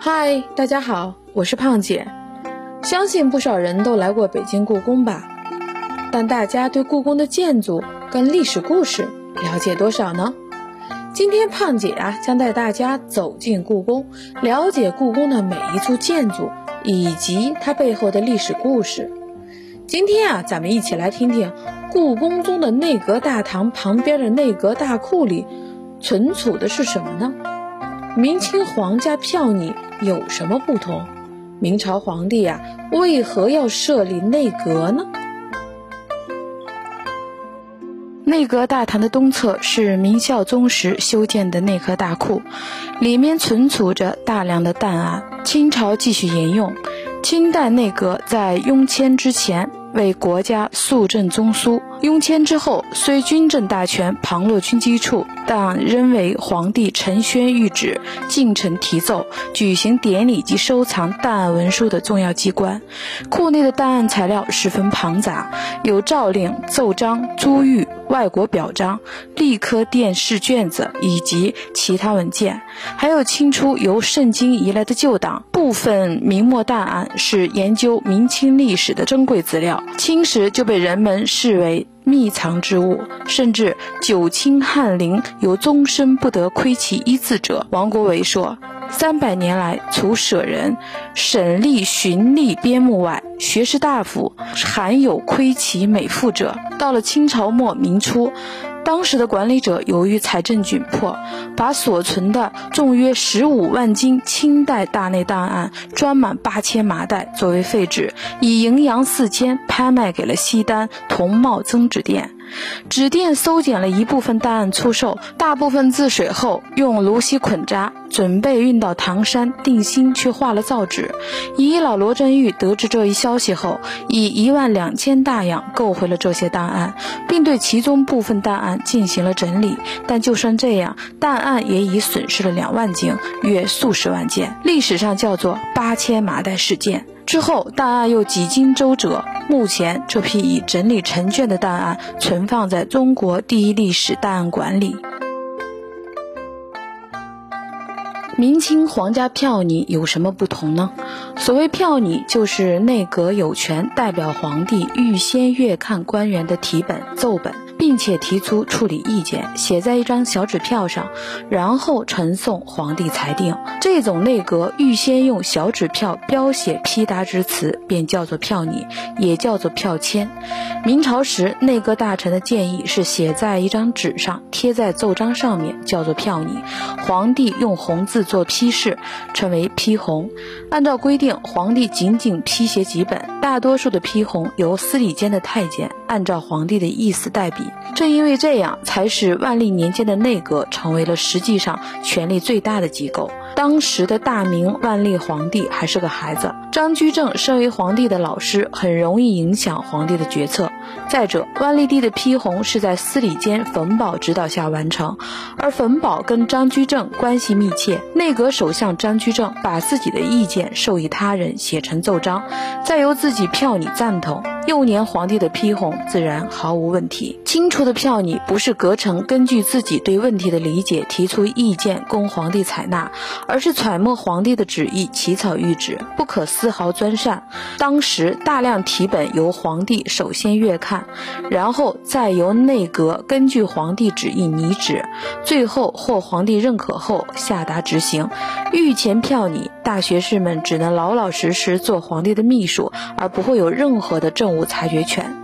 嗨，大家好，我是胖姐。相信不少人都来过北京故宫吧？但大家对故宫的建筑跟历史故事了解多少呢？今天胖姐啊将带大家走进故宫，了解故宫的每一处建筑以及它背后的历史故事。今天啊，咱们一起来听听故宫中的内阁大堂旁边的内阁大库里存储的是什么呢？明清皇家票拟有什么不同？明朝皇帝呀，为何要设立内阁呢？内阁大堂的东侧是明孝宗时修建的内阁大库，里面存储着大量的档案。清朝继续沿用，清代内阁在雍迁之前为国家肃正中枢。雍迁之后，虽军政大权旁落军机处，但仍为皇帝陈宣谕旨、进呈提奏、举行典礼及收藏档案文书的重要机关。库内的档案材料十分庞杂，有诏令、奏章、珠玉、外国表彰、历科殿试卷子以及其他文件，还有清初由盛京移来的旧档。部分明末档案是研究明清历史的珍贵资料，清时就被人们视为。秘藏之物，甚至九卿翰林有终身不得窥其一字者。王国维说：“三百年来，除舍人、省吏、巡吏、编目外，学士大夫罕有窥其美妇者。”到了清朝末明初。当时的管理者由于财政窘迫，把所存的重约十五万斤清代大内档案装满八千麻袋作为废纸，以营洋四千拍卖给了西单同茂增纸店。纸店搜检了一部分档案出售，大部分自水后用芦席捆扎，准备运到唐山定兴去画了造纸。遗老罗振玉得知这一消息后，以一万两千大洋购回了这些档案，并对其中部分档案进行了整理。但就算这样，档案也已损失了两万斤，约数十万件，历史上叫做“八千麻袋事件”。之后，档案又几经周折，目前这批已整理成卷的档案存放在中国第一历史档案馆里。明清皇家票拟有什么不同呢？所谓票拟，就是内阁有权代表皇帝预先阅看官员的题本、奏本。并且提出处理意见，写在一张小纸票上，然后呈送皇帝裁定。这种内阁预先用小纸票标写批答之词，便叫做票拟，也叫做票签。明朝时，内阁大臣的建议是写在一张纸上，贴在奏章上面，叫做票拟。皇帝用红字做批示，称为批红。按照规定，皇帝仅仅批写几本，大多数的批红由司礼监的太监按照皇帝的意思代笔。正因为这样，才使万历年间的内阁成为了实际上权力最大的机构。当时的大明万历皇帝还是个孩子，张居正身为皇帝的老师，很容易影响皇帝的决策。再者，万历帝的批红是在司礼监冯保指导下完成，而冯保跟张居正关系密切，内阁首相张居正把自己的意见授意他人写成奏章，再由自己票你赞同。幼年皇帝的批红自然毫无问题。清初的票拟不是阁臣根据自己对问题的理解提出意见供皇帝采纳，而是揣摩皇帝的旨意起草谕旨，不可丝毫钻擅。当时大量题本由皇帝首先阅看，然后再由内阁根据皇帝旨意拟旨，最后获皇帝认可后下达执行。御前票拟，大学士们只能老老实实做皇帝的秘书，而不会有任何的政务无裁决权。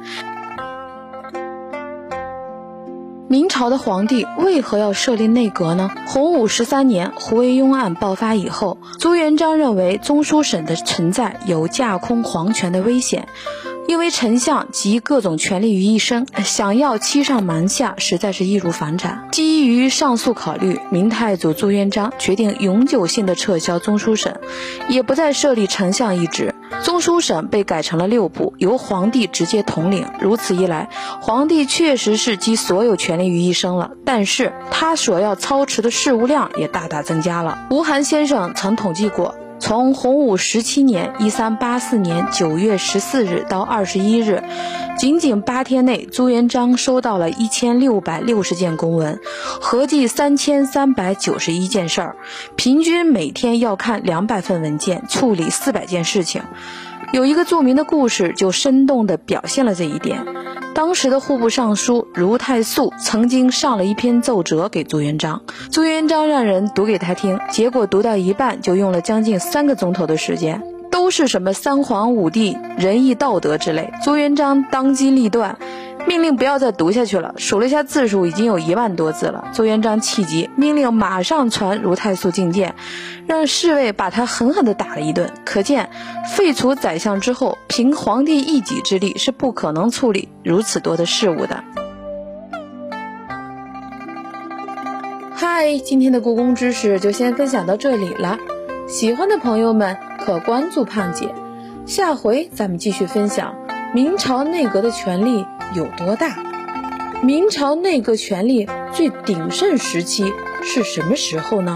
明朝的皇帝为何要设立内阁呢？洪武十三年胡惟庸案爆发以后，朱元璋认为中书省的存在有架空皇权的危险。因为丞相集各种权力于一身，想要欺上瞒下，实在是易如反掌。基于上述考虑，明太祖朱元璋决定永久性的撤销中书省，也不再设立丞相一职。中书省被改成了六部，由皇帝直接统领。如此一来，皇帝确实是集所有权力于一身了，但是他所要操持的事务量也大大增加了。吴晗先生曾统计过。从洪武十七年（一三八四年）九月十四日到二十一日，仅仅八天内，朱元璋收到了一千六百六十件公文，合计三千三百九十一件事儿，平均每天要看两百份文件，处理四百件事情。有一个著名的故事，就生动地表现了这一点。当时的户部尚书卢太素曾经上了一篇奏折给朱元璋，朱元璋让人读给他听，结果读到一半就用了将近三三个钟头的时间，都是什么三皇五帝、仁义道德之类。朱元璋当机立断。命令不要再读下去了，数了一下字数，已经有一万多字了。朱元璋气急，命令马上传如太素觐见，让侍卫把他狠狠地打了一顿。可见，废除宰相之后，凭皇帝一己之力是不可能处理如此多的事务的。嗨，今天的故宫知识就先分享到这里了，喜欢的朋友们可关注胖姐，下回咱们继续分享明朝内阁的权力。有多大？明朝内阁权力最鼎盛时期是什么时候呢？